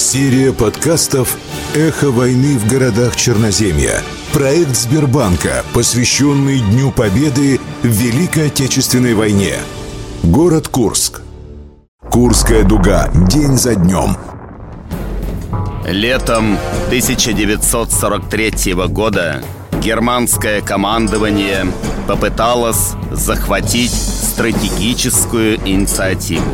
Серия подкастов «Эхо войны в городах Черноземья». Проект Сбербанка, посвященный Дню Победы в Великой Отечественной войне. Город Курск. Курская дуга. День за днем. Летом 1943 года германское командование попыталось захватить стратегическую инициативу.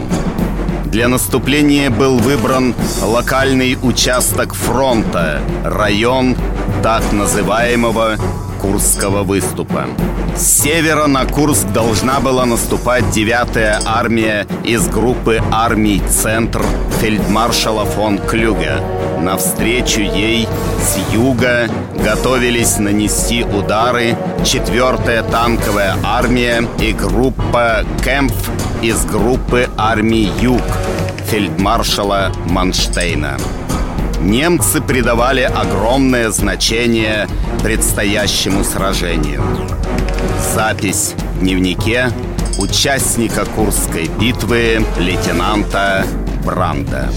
Для наступления был выбран локальный участок фронта, район так называемого Курского выступа. С севера на Курск должна была наступать 9-я армия из группы армий «Центр» фельдмаршала фон Клюге. Навстречу ей с юга готовились нанести удары 4-я танковая армия и группа «Кэмп» из группы армий «Юг» фельдмаршала Манштейна. Немцы придавали огромное значение предстоящему сражению. Запись в дневнике участника Курской битвы лейтенанта Бранда.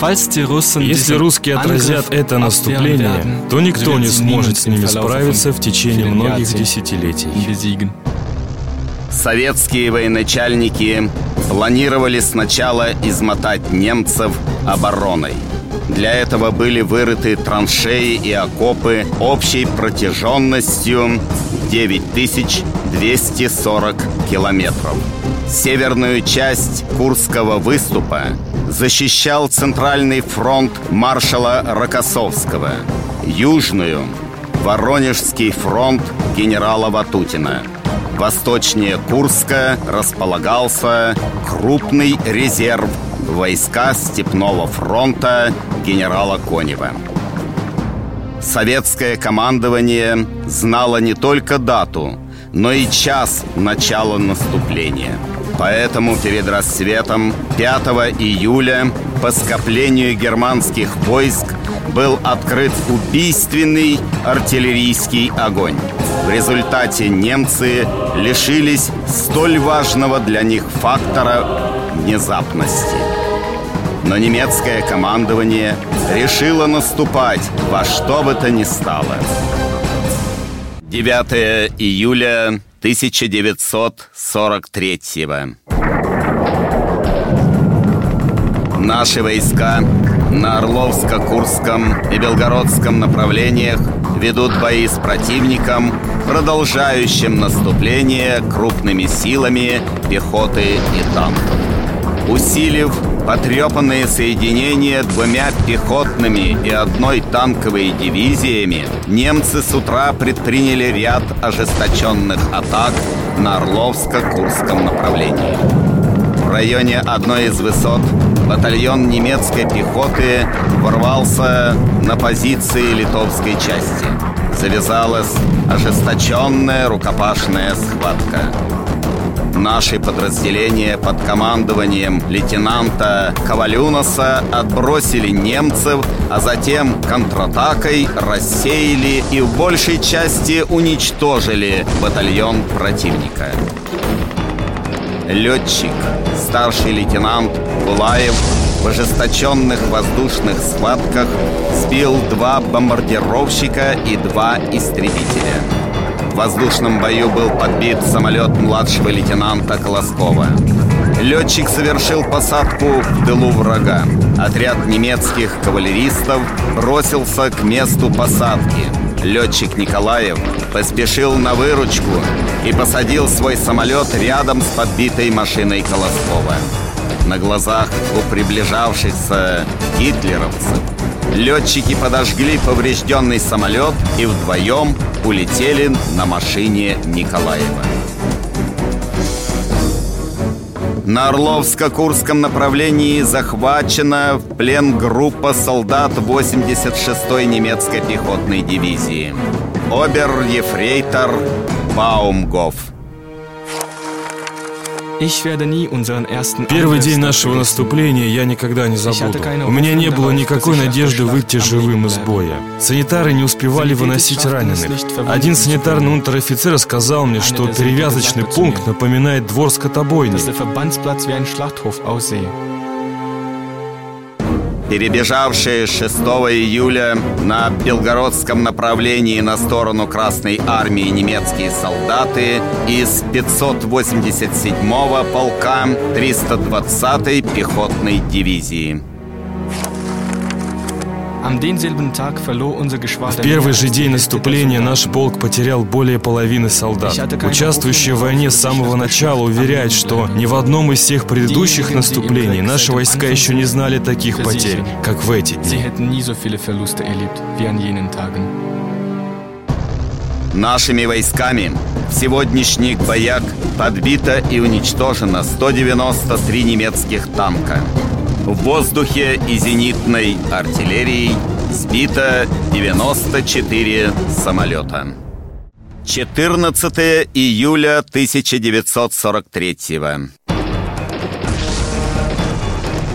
Если русские отразят это наступление, то никто не сможет с ними справиться в течение многих десятилетий. Советские военачальники планировали сначала измотать немцев обороной. Для этого были вырыты траншеи и окопы общей протяженностью 9240 километров. Северную часть Курского выступа защищал Центральный фронт маршала Рокоссовского, южную – Воронежский фронт генерала Ватутина – Восточнее Курска располагался крупный резерв войска Степного фронта генерала Конева. Советское командование знало не только дату, но и час начала наступления. Поэтому перед рассветом 5 июля по скоплению германских войск был открыт убийственный артиллерийский огонь. В результате немцы лишились столь важного для них фактора внезапности. Но немецкое командование решило наступать во что бы то ни стало. 9 июля 1943 Наши войска на Орловско-Курском и Белгородском направлениях ведут бои с противником, продолжающим наступление крупными силами пехоты и танков. Усилив потрепанные соединения двумя пехотными и одной танковой дивизиями, немцы с утра предприняли ряд ожесточенных атак на Орловско-Курском направлении. В районе одной из высот батальон немецкой пехоты ворвался на позиции литовской части. Завязалась ожесточенная рукопашная схватка. Наши подразделения под командованием лейтенанта Ковалюноса отбросили немцев, а затем контратакой рассеяли и в большей части уничтожили батальон противника. Летчик, старший лейтенант Булаев в ожесточенных воздушных схватках сбил два бомбардировщика и два истребителя. В воздушном бою был подбит самолет младшего лейтенанта Колоскова. Летчик совершил посадку в тылу врага. Отряд немецких кавалеристов бросился к месту посадки. Летчик Николаев поспешил на выручку и посадил свой самолет рядом с подбитой машиной Колоскова. На глазах у приближавшихся гитлеровцев летчики подожгли поврежденный самолет и вдвоем улетели на машине Николаева. На Орловско-Курском направлении захвачена в плен группа солдат 86-й немецкой пехотной дивизии. Обер-ефрейтор Баумгоф. Первый день нашего наступления я никогда не забуду. У меня не было никакой надежды выйти живым из боя. Санитары не успевали выносить раненых. Один санитарный унтер-офицер сказал мне, что перевязочный пункт напоминает двор скотобойни. Перебежавшие 6 июля на Белгородском направлении на сторону Красной Армии немецкие солдаты из 587-го полка 320-й пехотной дивизии. В первый же день наступления наш полк потерял более половины солдат. Участвующие в войне с самого начала уверяют, что ни в одном из всех предыдущих наступлений наши войска еще не знали таких потерь, как в эти дни. Нашими войсками в сегодняшних боях подбито и уничтожено 193 немецких танка. В воздухе и зенитной артиллерией сбито 94 самолета. 14 июля 1943 года.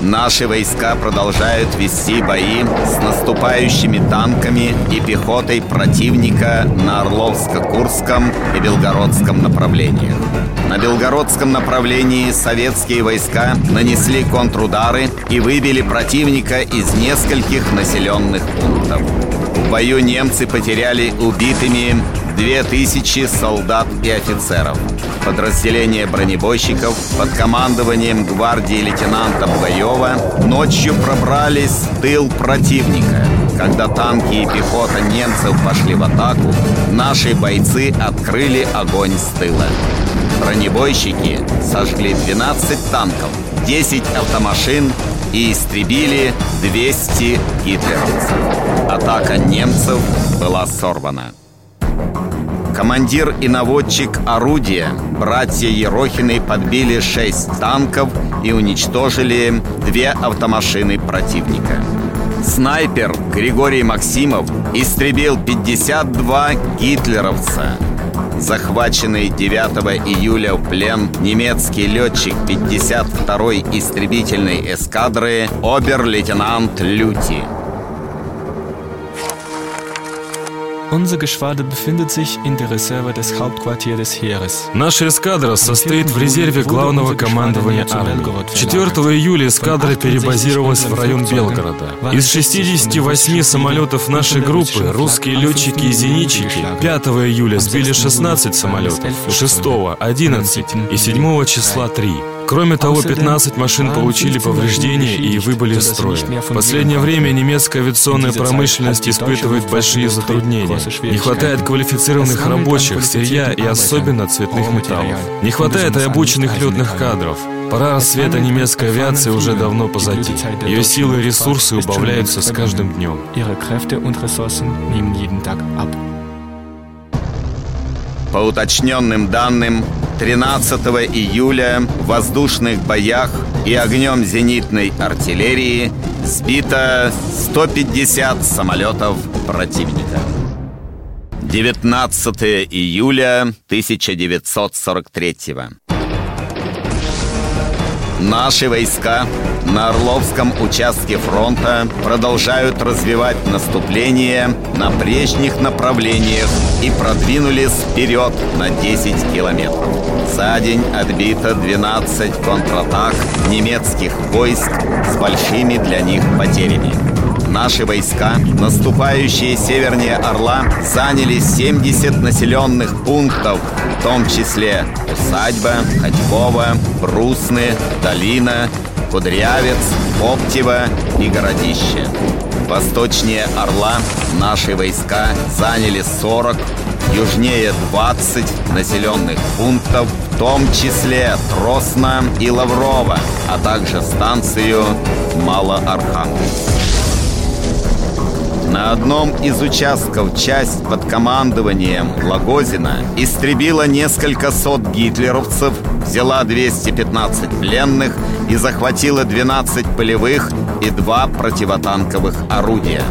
Наши войска продолжают вести бои с наступающими танками и пехотой противника на Орловско-Курском и Белгородском направлениях. На Белгородском направлении советские войска нанесли контрудары и выбили противника из нескольких населенных пунктов. В бою немцы потеряли убитыми 2000 солдат и офицеров. Подразделение бронебойщиков под командованием гвардии лейтенанта Бугаева ночью пробрались в тыл противника. Когда танки и пехота немцев пошли в атаку, наши бойцы открыли огонь с тыла. Бронебойщики сожгли 12 танков, 10 автомашин и истребили 200 гитлеровцев. Атака немцев была сорвана. Командир и наводчик орудия, братья Ерохины подбили шесть танков и уничтожили две автомашины противника. Снайпер Григорий Максимов истребил 52 гитлеровца. Захваченный 9 июля в плен немецкий летчик 52-й истребительной эскадры обер-лейтенант Люти. Unser Geschwader befindet sich in der Reserve des Hauptquartiers des Heeres. Наша эскадра состоит в резерве главного командования армии. 4 июля эскадра перебазировалась в район Белгорода. Из 68 самолетов нашей группы русские летчики и зенитчики 5 июля сбили 16 самолетов, 6, 11 и 7 числа 3. Кроме того, 15 машин получили повреждения и выбыли из строя. В последнее время немецкая авиационная промышленность испытывает большие затруднения. Не хватает квалифицированных рабочих, сырья и особенно цветных металлов. Не хватает и обученных летных кадров. Пора рассвета немецкой авиации уже давно позади. Ее силы и ресурсы убавляются с каждым днем. По уточненным данным, 13 июля в воздушных боях и огнем зенитной артиллерии сбито 150 самолетов противника. 19 июля 1943 Наши войска на Орловском участке фронта продолжают развивать наступление на прежних направлениях и продвинулись вперед на 10 километров. За день отбито 12 контратак немецких войск с большими для них потерями. Наши войска, наступающие севернее Орла, заняли 70 населенных пунктов, в том числе Усадьба, Ходьково, Брусны, Долина, Кудрявец, Оптево и Городище. Восточнее Орла наши войска заняли 40, южнее 20 населенных пунктов, в том числе Тросно и Лаврово, а также станцию Малоархангельск. На одном из участков часть под командованием Лагозина истребила несколько сот гитлеровцев, взяла 215 пленных и захватила 12 полевых и два противотанковых орудия,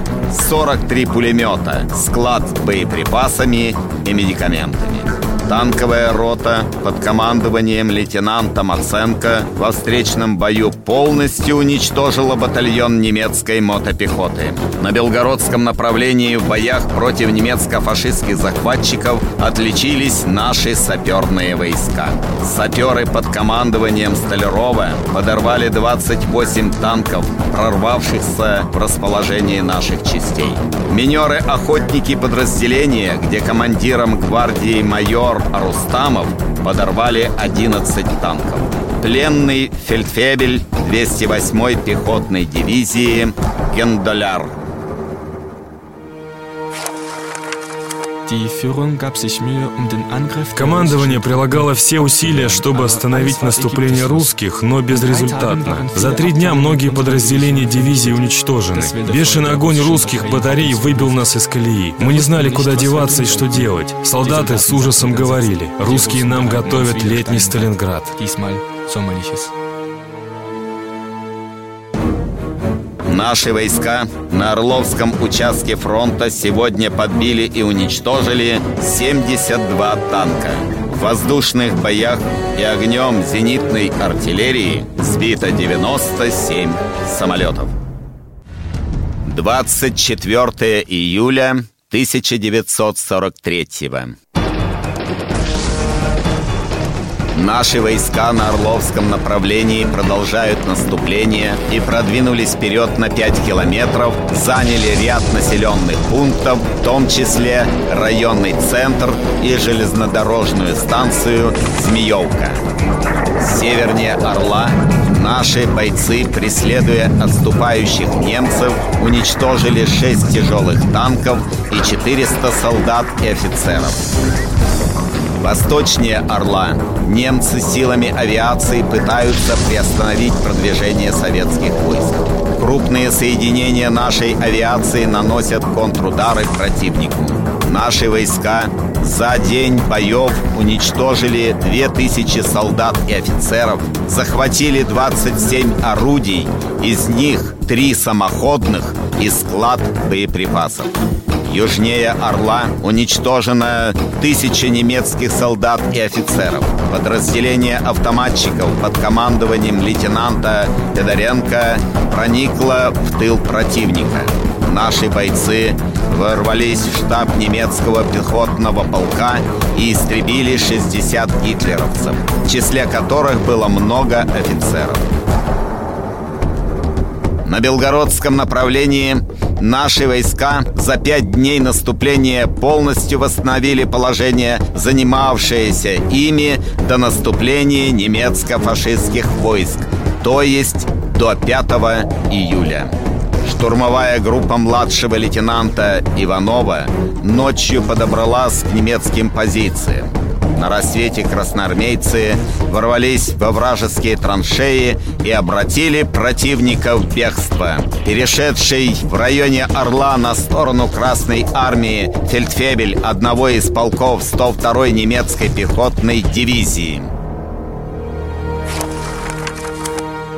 43 пулемета, склад с боеприпасами и медикаментами. Танковая рота под командованием лейтенанта Маценко во встречном бою полностью уничтожила батальон немецкой мотопехоты. На Белгородском направлении в боях против немецко-фашистских захватчиков отличились наши саперные войска. Саперы под командованием Столярова подорвали 28 танков, прорвавшихся в расположение наших частей. Минеры-охотники подразделения, где командиром гвардии майор Рустамов подорвали 11 танков. Пленный фельдфебель 208-й пехотной дивизии Гендоляр Командование прилагало все усилия, чтобы остановить наступление русских, но безрезультатно. За три дня многие подразделения дивизии уничтожены. Бешеный огонь русских батарей выбил нас из колеи. Мы не знали, куда деваться и что делать. Солдаты с ужасом говорили, русские нам готовят летний Сталинград. Наши войска на Орловском участке фронта сегодня подбили и уничтожили 72 танка. В воздушных боях и огнем зенитной артиллерии сбито 97 самолетов. 24 июля 1943 года. Наши войска на Орловском направлении продолжают наступление и продвинулись вперед на 5 километров, заняли ряд населенных пунктов, в том числе районный центр и железнодорожную станцию «Змеевка». Севернее Орла наши бойцы, преследуя отступающих немцев, уничтожили 6 тяжелых танков и 400 солдат и офицеров. Восточнее Орла немцы силами авиации пытаются приостановить продвижение советских войск. Крупные соединения нашей авиации наносят контрудары противнику. Наши войска за день боев уничтожили 2000 солдат и офицеров, захватили 27 орудий, из них 3 самоходных и склад боеприпасов. Южнее Орла уничтожено тысячи немецких солдат и офицеров. Подразделение автоматчиков под командованием лейтенанта Федоренко проникло в тыл противника. Наши бойцы ворвались в штаб немецкого пехотного полка и истребили 60 гитлеровцев, в числе которых было много офицеров. На Белгородском направлении Наши войска за пять дней наступления полностью восстановили положение, занимавшееся ими до наступления немецко-фашистских войск, то есть до 5 июля. Штурмовая группа младшего лейтенанта Иванова ночью подобралась к немецким позициям. На рассвете красноармейцы ворвались во вражеские траншеи и обратили противника в бегство. Перешедший в районе Орла на сторону Красной Армии фельдфебель одного из полков 102-й немецкой пехотной дивизии.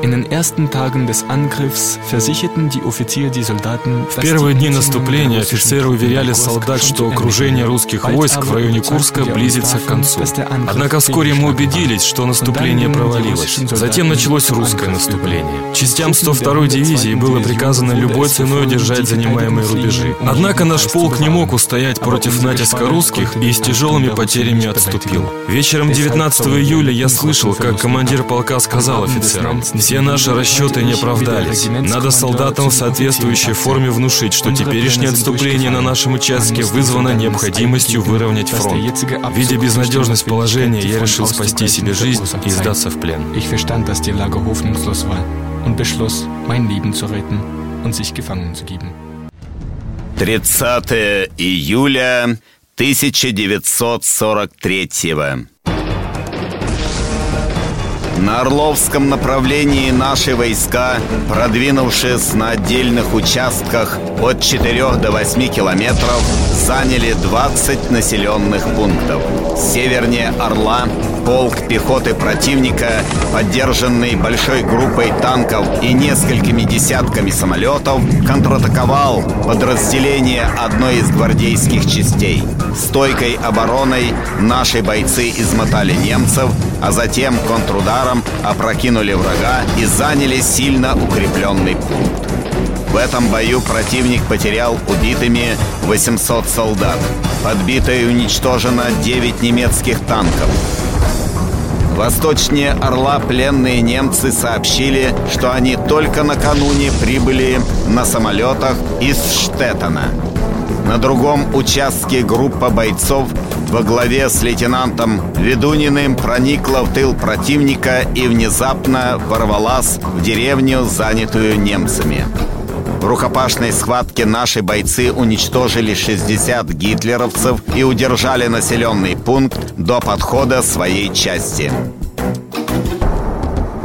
In den ersten Tagen des Angriffs versicherten die Offiziere die Soldaten, В первые дни наступления офицеры уверяли солдат, что окружение русских войск в районе Курска близится к концу. Однако вскоре мы убедились, что наступление провалилось. Затем началось русское наступление. Частям 102-й дивизии было приказано любой ценой удержать занимаемые рубежи. Однако наш полк не мог устоять против натиска русских и с тяжелыми потерями отступил. Вечером 19 июля я слышал, как командир полка сказал офицерам, «Все наши расчеты не оправдались. Надо солдатам в соответствующей форме внушить, что теперешнее отступление на нашем участке вызвано необходимостью выровнять фронт. Видя безнадежность положения, я решил спасти себе жизнь и сдаться в плен. Ich verstand, dass die Lage hoffnungslos war und beschloss, mein Leben zu retten und sich gefangen zu geben. 30 июля 1943 года. На Орловском направлении наши войска, продвинувшись на отдельных участках от 4 до 8 километров, заняли 20 населенных пунктов. Севернее Орла полк пехоты противника, поддержанный большой группой танков и несколькими десятками самолетов, контратаковал подразделение одной из гвардейских частей. Стойкой обороной наши бойцы измотали немцев, а затем контрударом опрокинули врага и заняли сильно укрепленный пункт. В этом бою противник потерял убитыми 800 солдат. Подбито и уничтожено 9 немецких танков. Восточнее Орла пленные немцы сообщили, что они только накануне прибыли на самолетах из Штеттена. На другом участке группа бойцов во главе с лейтенантом Ведуниным проникла в тыл противника и внезапно ворвалась в деревню, занятую немцами. В рукопашной схватке наши бойцы уничтожили 60 гитлеровцев и удержали населенный пункт до подхода своей части.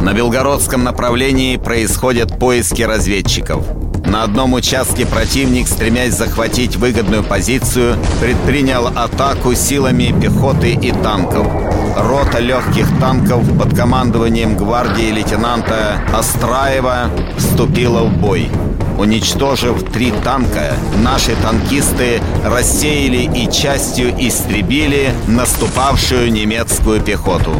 На Белгородском направлении происходят поиски разведчиков. На одном участке противник, стремясь захватить выгодную позицию, предпринял атаку силами пехоты и танков. Рота легких танков под командованием гвардии лейтенанта Остраева вступила в бой. Уничтожив три танка, наши танкисты рассеяли и частью истребили наступавшую немецкую пехоту.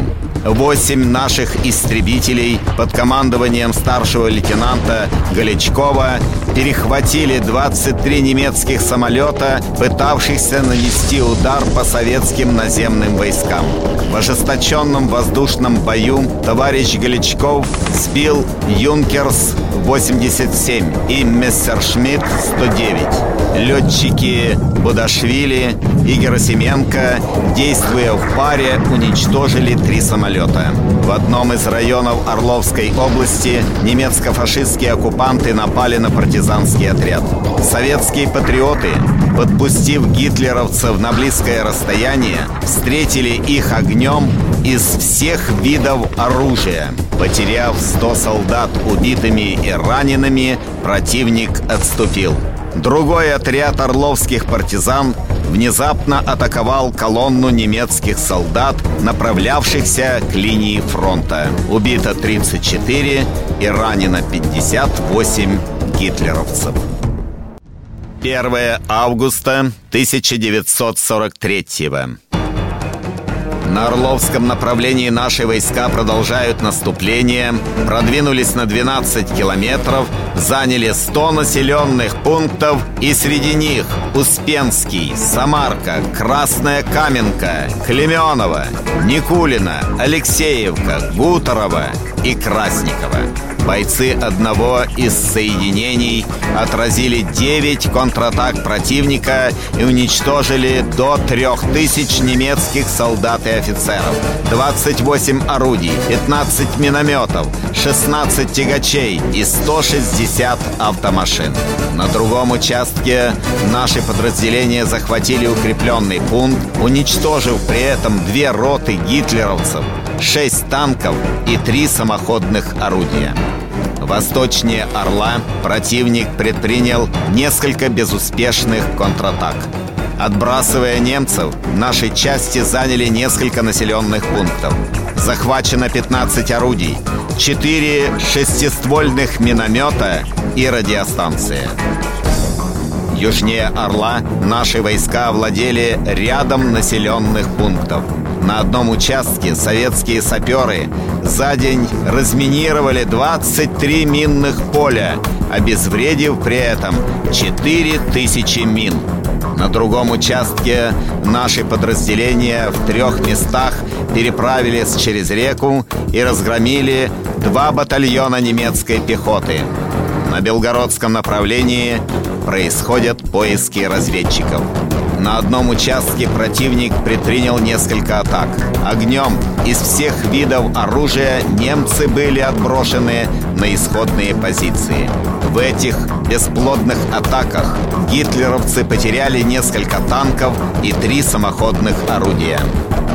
Восемь наших истребителей под командованием старшего лейтенанта Галичкова перехватили 23 немецких самолета, пытавшихся нанести удар по советским наземным войскам. В ожесточенном воздушном бою товарищ Галичков сбил «Юнкерс-87» и «Мессершмитт-109». Летчики Будашвили и Герасименко, действуя в паре, уничтожили три самолета. В одном из районов Орловской области немецко-фашистские оккупанты напали на партизанский отряд. Советские патриоты, подпустив гитлеровцев на близкое расстояние, встретили их огнем из всех видов оружия. Потеряв 100 солдат убитыми и ранеными, противник отступил. Другой отряд орловских партизан внезапно атаковал колонну немецких солдат, направлявшихся к линии фронта. Убито 34 и ранено 58 гитлеровцев. 1 августа 1943 года. На Орловском направлении наши войска продолжают наступление, продвинулись на 12 километров, заняли 100 населенных пунктов, и среди них Успенский, Самарка, Красная Каменка, Клеменова, Никулина, Алексеевка, Гуторова и Красникова. Бойцы одного из соединений отразили 9 контратак противника и уничтожили до 3000 немецких солдат и офицеров, 28 орудий, 15 минометов, 16 тягачей и 160 автомашин. На другом участке наши подразделения захватили укрепленный пункт, уничтожив при этом две роты гитлеровцев, 6 танков и 3 самоходных орудия. Восточнее Орла противник предпринял несколько безуспешных контратак. Отбрасывая немцев, наши части заняли несколько населенных пунктов. Захвачено 15 орудий, 4 шестиствольных миномета и радиостанция. Южнее Орла наши войска владели рядом населенных пунктов – на одном участке советские саперы за день разминировали 23 минных поля, обезвредив при этом 4000 мин. На другом участке наши подразделения в трех местах переправились через реку и разгромили два батальона немецкой пехоты. На Белгородском направлении происходят поиски разведчиков. На одном участке противник предпринял несколько атак. Огнем из всех видов оружия немцы были отброшены на исходные позиции. В этих бесплодных атаках гитлеровцы потеряли несколько танков и три самоходных орудия.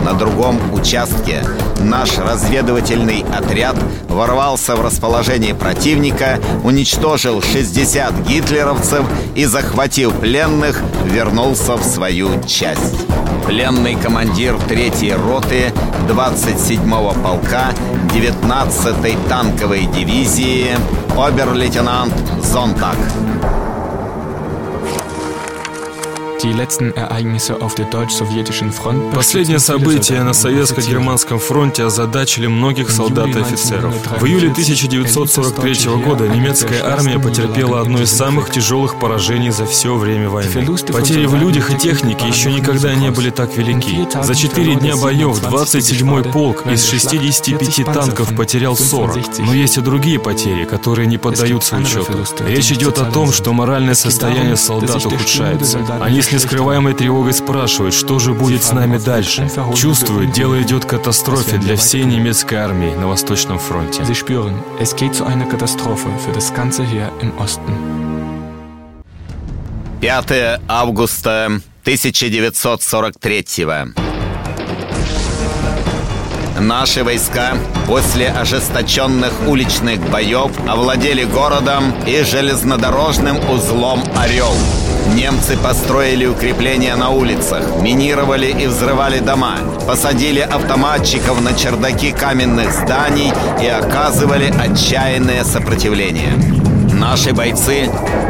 На другом участке наш разведывательный отряд ворвался в расположение противника, уничтожил 60 гитлеровцев и, захватив пленных, вернулся в свою часть. пленный командир 3-й роты 27-го полка 19-й танковой дивизии обер-лейтенант Зонтак. Последние события на советско-германском фронте озадачили многих солдат и офицеров. В июле 1943 года немецкая армия потерпела одно из самых тяжелых поражений за все время войны. Потери в людях и технике еще никогда не были так велики. За четыре дня боев 27-й полк из 65 танков потерял 40. Но есть и другие потери, которые не поддаются учету. Речь идет о том, что моральное состояние солдат ухудшается. Они с нескрываемой тревогой спрашивают, что же будет с нами дальше. Чувствуют, дело идет к катастрофе для всей немецкой армии на Восточном фронте. Sie spüren, es geht zu einer Katastrophe für das ganze Heer im Osten. 5 августа 1943 Наши войска после ожесточенных уличных боев овладели городом и железнодорожным узлом «Орел». Немцы построили укрепления на улицах, минировали и взрывали дома, посадили автоматчиков на чердаки каменных зданий и оказывали отчаянное сопротивление. Наши бойцы,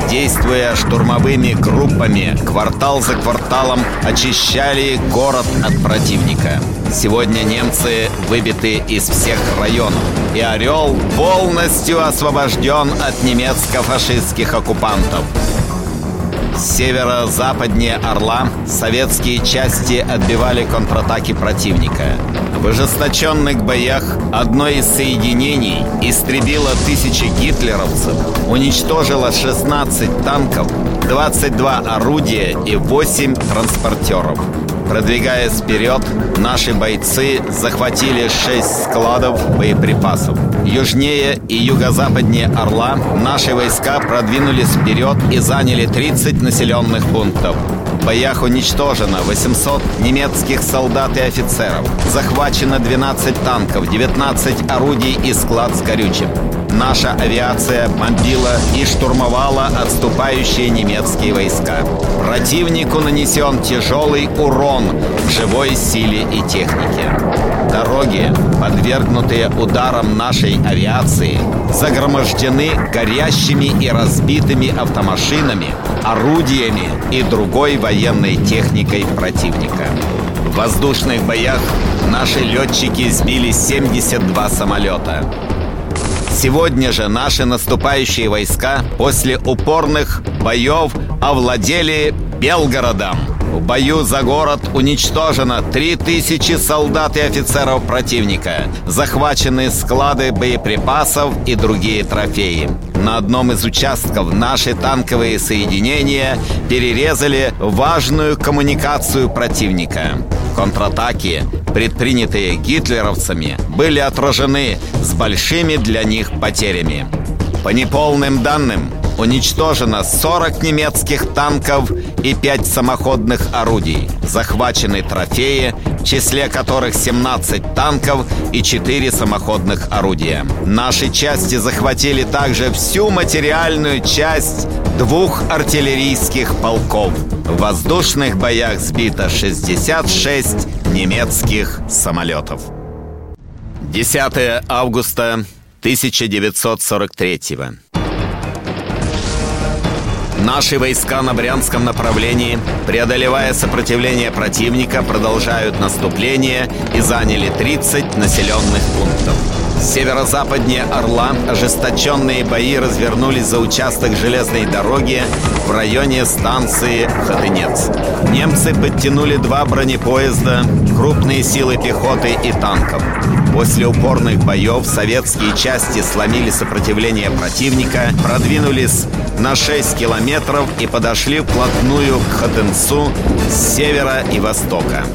действуя штурмовыми группами, квартал за кварталом очищали город от противника. Сегодня немцы выбиты из всех районов, и «Орел» полностью освобожден от немецко-фашистских оккупантов. Северо-западнее Орла советские части отбивали контратаки противника. В ожесточенных боях одно из соединений истребило тысячи гитлеровцев, уничтожило 16 танков, 22 орудия и 8 транспортеров. Продвигаясь вперед, наши бойцы захватили шесть складов боеприпасов. Южнее и юго-западнее Орла наши войска продвинулись вперед и заняли 30 населенных пунктов. В боях уничтожено 800 немецких солдат и офицеров. Захвачено 12 танков, 19 орудий и склад с горючим наша авиация бомбила и штурмовала отступающие немецкие войска. Противнику нанесен тяжелый урон в живой силе и технике. Дороги, подвергнутые ударам нашей авиации, загромождены горящими и разбитыми автомашинами, орудиями и другой военной техникой противника. В воздушных боях наши летчики сбили 72 самолета. Сегодня же наши наступающие войска после упорных боев овладели Белгородом. В бою за город уничтожено 3000 солдат и офицеров противника, захвачены склады боеприпасов и другие трофеи. На одном из участков наши танковые соединения перерезали важную коммуникацию противника. Контратаки, предпринятые гитлеровцами, были отражены с большими для них потерями. По неполным данным, уничтожено 40 немецких танков и 5 самоходных орудий. Захвачены трофеи, в числе которых 17 танков и 4 самоходных орудия. Наши части захватили также всю материальную часть двух артиллерийских полков. В воздушных боях сбито 66 немецких самолетов. 10 августа 1943 Наши войска на Брянском направлении, преодолевая сопротивление противника, продолжают наступление и заняли 30 населенных пунктов. Северо-западнее Орла ожесточенные бои развернулись за участок железной дороги в районе станции Хатынец. Немцы подтянули два бронепоезда, крупные силы пехоты и танков. После упорных боев советские части сломили сопротивление противника, продвинулись на 6 километров и подошли вплотную к Хатынцу с севера и востока.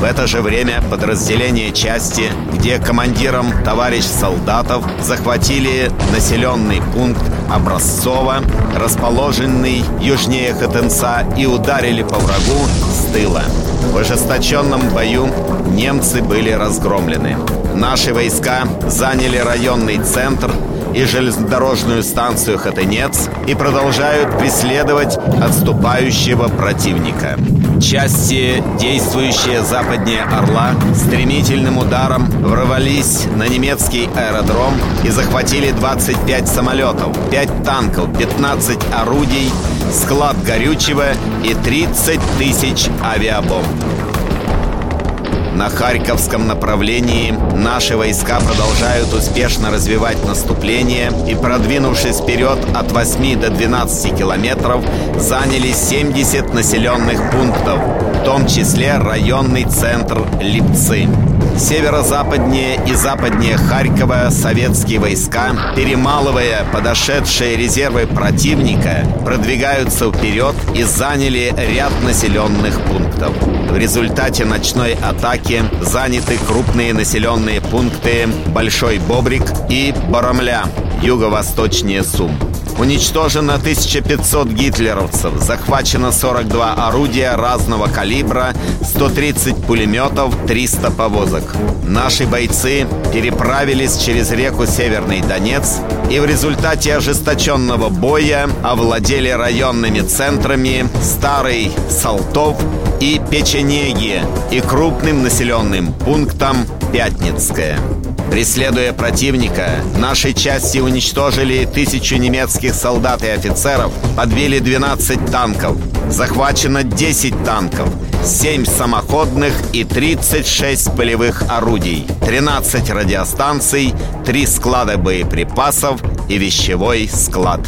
В это же время подразделения части, где командиром товарищ солдатов захватили населенный пункт Образцово, расположенный южнее Хатенца, и ударили по врагу с тыла. В ожесточенном бою немцы были разгромлены. Наши войска заняли районный центр и железнодорожную станцию Хатынец и продолжают преследовать отступающего противника. Части, действующие западнее Орла, стремительным ударом ворвались на немецкий аэродром и захватили 25 самолетов, 5 танков, 15 орудий, склад горючего и 30 тысяч авиабомб. На Харьковском направлении наши войска продолжают успешно развивать наступление и, продвинувшись вперед от 8 до 12 километров, заняли 70 населенных пунктов, в том числе районный центр Липцы. Северо-западнее и западнее Харькова советские войска, перемалывая подошедшие резервы противника, продвигаются вперед и заняли ряд населенных пунктов. В результате ночной атаки заняты крупные населенные пункты Большой Бобрик и Барамля, юго-восточнее Сум. Уничтожено 1500 гитлеровцев, захвачено 42 орудия разного калибра, 130 пулеметов, 300 повозок. Наши бойцы переправились через реку Северный Донец и в результате ожесточенного боя овладели районными центрами Старый Салтов и Печенеги и крупным населенным пунктом Пятницкое. Преследуя противника, наши части уничтожили тысячу немецких солдат и офицеров, подбили 12 танков, захвачено 10 танков, 7 самоходных и 36 полевых орудий, 13 радиостанций, 3 склада боеприпасов и вещевой склад.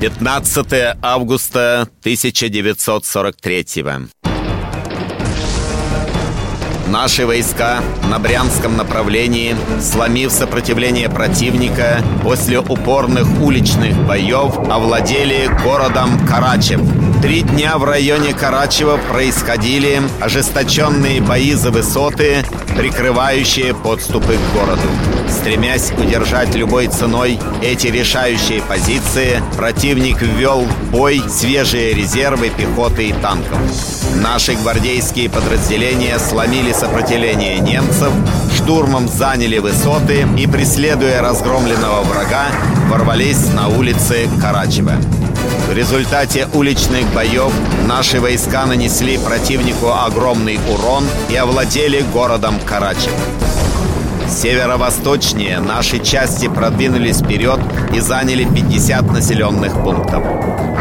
15 августа 1943 Наши войска на Брянском направлении, сломив сопротивление противника, после упорных уличных боев овладели городом Карачев. Три дня в районе Карачева происходили ожесточенные бои за высоты, прикрывающие подступы к городу. Стремясь удержать любой ценой эти решающие позиции, противник ввел в бой свежие резервы пехоты и танков. Наши гвардейские подразделения сломили сопротивление немцев, штурмом заняли высоты и, преследуя разгромленного врага, ворвались на улицы Карачева. Результате уличных боев наши войска нанесли противнику огромный урон и овладели городом Карачев. Северо-восточнее наши части продвинулись вперед и заняли 50 населенных пунктов.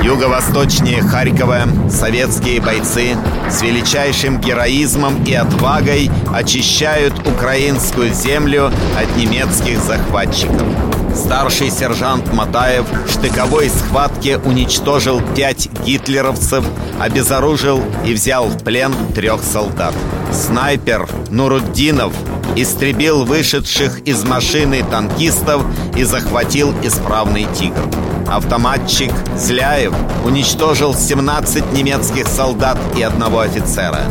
Юго-восточнее Харькова советские бойцы с величайшим героизмом и отвагой очищают украинскую землю от немецких захватчиков. Старший сержант Матаев в штыковой схватке уничтожил пять гитлеровцев, обезоружил и взял в плен трех солдат. Снайпер Нуруддинов истребил вышедших из машины танкистов и захватил исправный «Тигр». Автоматчик Зляев уничтожил 17 немецких солдат и одного офицера.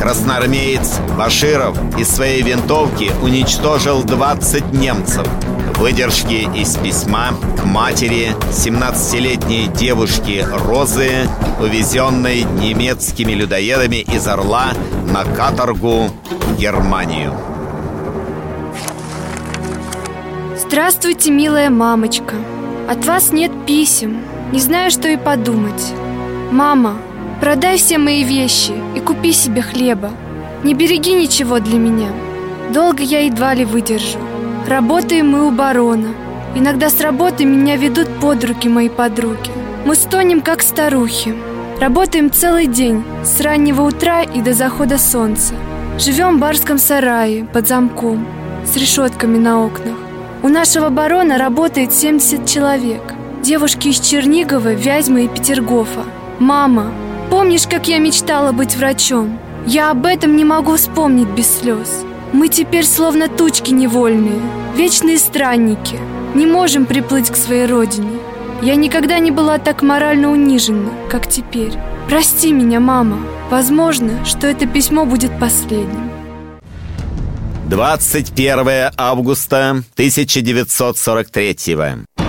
Красноармеец Баширов из своей винтовки уничтожил 20 немцев. Выдержки из письма к матери 17-летней девушки Розы, увезенной немецкими людоедами из Орла на каторгу в Германию. Здравствуйте, милая мамочка. От вас нет писем. Не знаю, что и подумать. Мама, продай все мои вещи и купи себе хлеба. Не береги ничего для меня. Долго я едва ли выдержу. Работаем мы у барона. Иногда с работы меня ведут под руки мои подруги. Мы стонем, как старухи. Работаем целый день, с раннего утра и до захода солнца. Живем в барском сарае под замком, с решетками на окнах. У нашего барона работает 70 человек. Девушки из Чернигова, Вязьмы и Петергофа. Мама, помнишь, как я мечтала быть врачом? Я об этом не могу вспомнить без слез. Мы теперь словно тучки невольные, вечные странники. Не можем приплыть к своей родине. Я никогда не была так морально унижена, как теперь. Прости меня, мама. Возможно, что это письмо будет последним. 21 августа 1943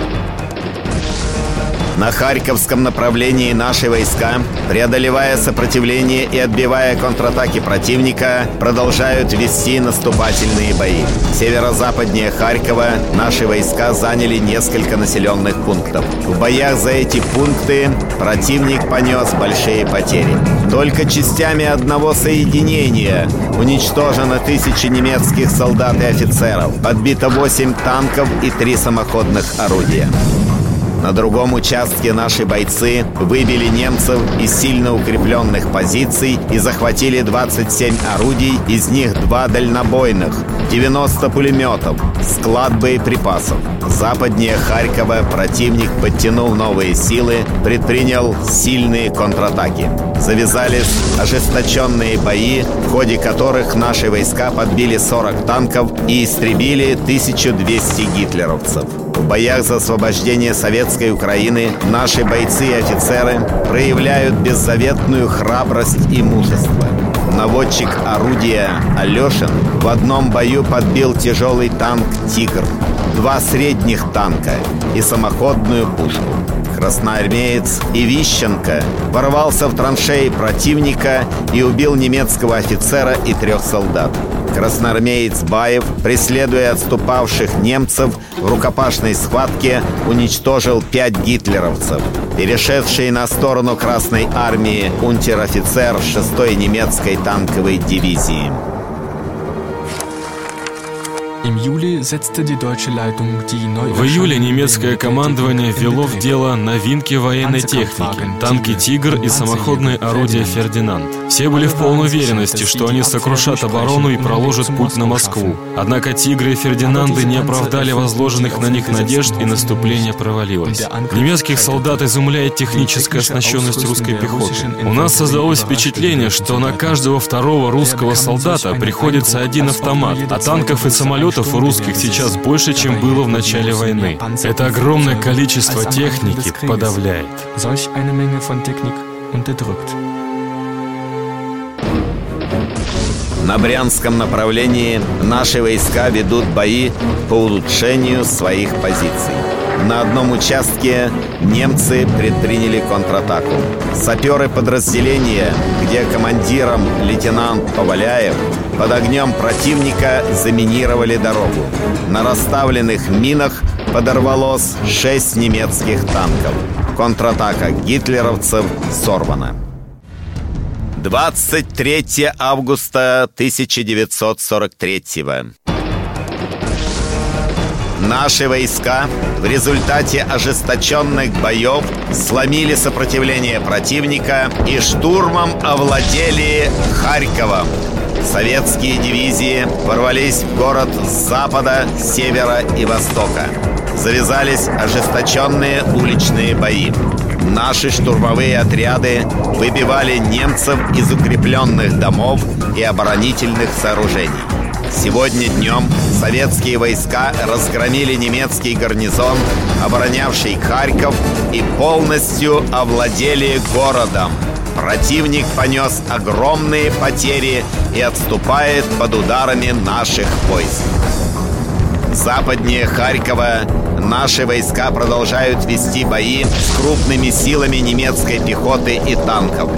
На Харьковском направлении наши войска, преодолевая сопротивление и отбивая контратаки противника, продолжают вести наступательные бои. Северо-западнее Харькова наши войска заняли несколько населенных пунктов. В боях за эти пункты противник понес большие потери. Только частями одного соединения уничтожено тысячи немецких солдат и офицеров, подбито 8 танков и 3 самоходных орудия. На другом участке наши бойцы выбили немцев из сильно укрепленных позиций и захватили 27 орудий, из них два дальнобойных, 90 пулеметов, склад боеприпасов. Западнее Харькова противник подтянул новые силы, предпринял сильные контратаки. Завязались ожесточенные бои, в ходе которых наши войска подбили 40 танков и истребили 1200 гитлеровцев. В боях за освобождение советской Украины наши бойцы и офицеры проявляют беззаветную храбрость и мужество. Наводчик орудия Алешин в одном бою подбил тяжелый танк «Тигр», два средних танка и самоходную пушку. Красноармеец Ивищенко ворвался в траншеи противника и убил немецкого офицера и трех солдат. Красноармеец Баев, преследуя отступавших немцев, в рукопашной схватке уничтожил пять гитлеровцев. Перешедший на сторону Красной Армии унтер-офицер 6-й немецкой танковой дивизии. В июле немецкое командование ввело в дело новинки военной техники – танки «Тигр» и самоходные орудия «Фердинанд». Все были в полной уверенности, что они сокрушат оборону и проложат путь на Москву. Однако «Тигры» и «Фердинанды» не оправдали возложенных на них надежд, и наступление провалилось. Немецких солдат изумляет техническая оснащенность русской пехоты. У нас создалось впечатление, что на каждого второго русского солдата приходится один автомат, а танков и самолетов самолетов у русских сейчас больше, чем было в начале войны. Это огромное количество техники подавляет. На Брянском направлении наши войска ведут бои по улучшению своих позиций. На одном участке немцы предприняли контратаку. Саперы подразделения, где командиром лейтенант Поваляев, под огнем противника заминировали дорогу. На расставленных минах подорвалось шесть немецких танков. Контратака гитлеровцев сорвана. 23 августа 1943 Наши войска в результате ожесточенных боев сломили сопротивление противника и штурмом овладели Харьковом. Советские дивизии ворвались в город с запада, севера и востока. Завязались ожесточенные уличные бои. Наши штурмовые отряды выбивали немцев из укрепленных домов и оборонительных сооружений. Сегодня днем советские войска разгромили немецкий гарнизон, оборонявший Харьков, и полностью овладели городом. Противник понес огромные потери и отступает под ударами наших войск. Западнее Харькова наши войска продолжают вести бои с крупными силами немецкой пехоты и танков.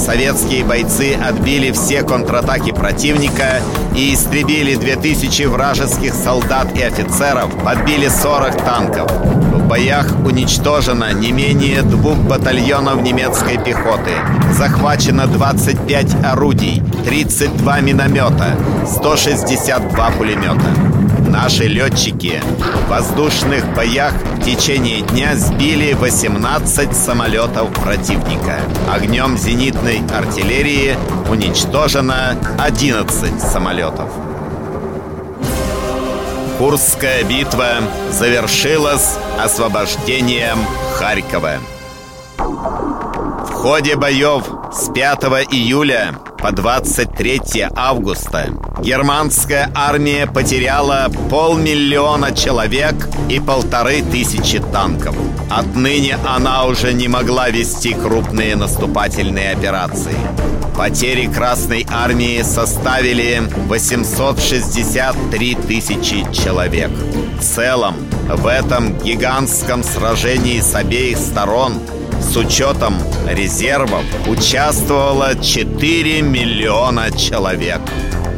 Советские бойцы отбили все контратаки противника и истребили 2000 вражеских солдат и офицеров, подбили 40 танков. В боях уничтожено не менее двух батальонов немецкой пехоты. Захвачено 25 орудий, 32 миномета, 162 пулемета. Наши летчики в воздушных боях в течение дня сбили 18 самолетов противника. Огнем зенитной артиллерии уничтожено 11 самолетов. Курская битва завершилась освобождением Харькова. В ходе боев с 5 июля по 23 августа германская армия потеряла полмиллиона человек и полторы тысячи танков. Отныне она уже не могла вести крупные наступательные операции. Потери Красной Армии составили 863 тысячи человек. В целом, В этом гигантском сражении с обеих сторон с учетом резервов участвовало 4 миллиона человек.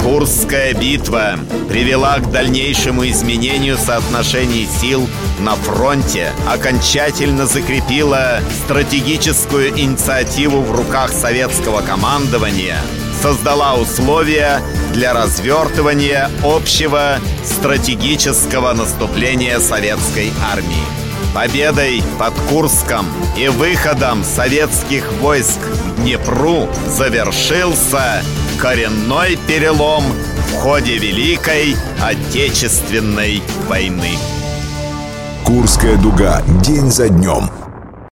Курская битва привела к дальнейшему изменению соотношений сил на фронте, окончательно закрепила стратегическую инициативу в руках советского командования, создала условия для развертывания общего стратегического наступления советской армии. Победой под Курском и выходом советских войск к Днепру завершился коренной перелом в ходе Великой Отечественной войны. Курская дуга день за днем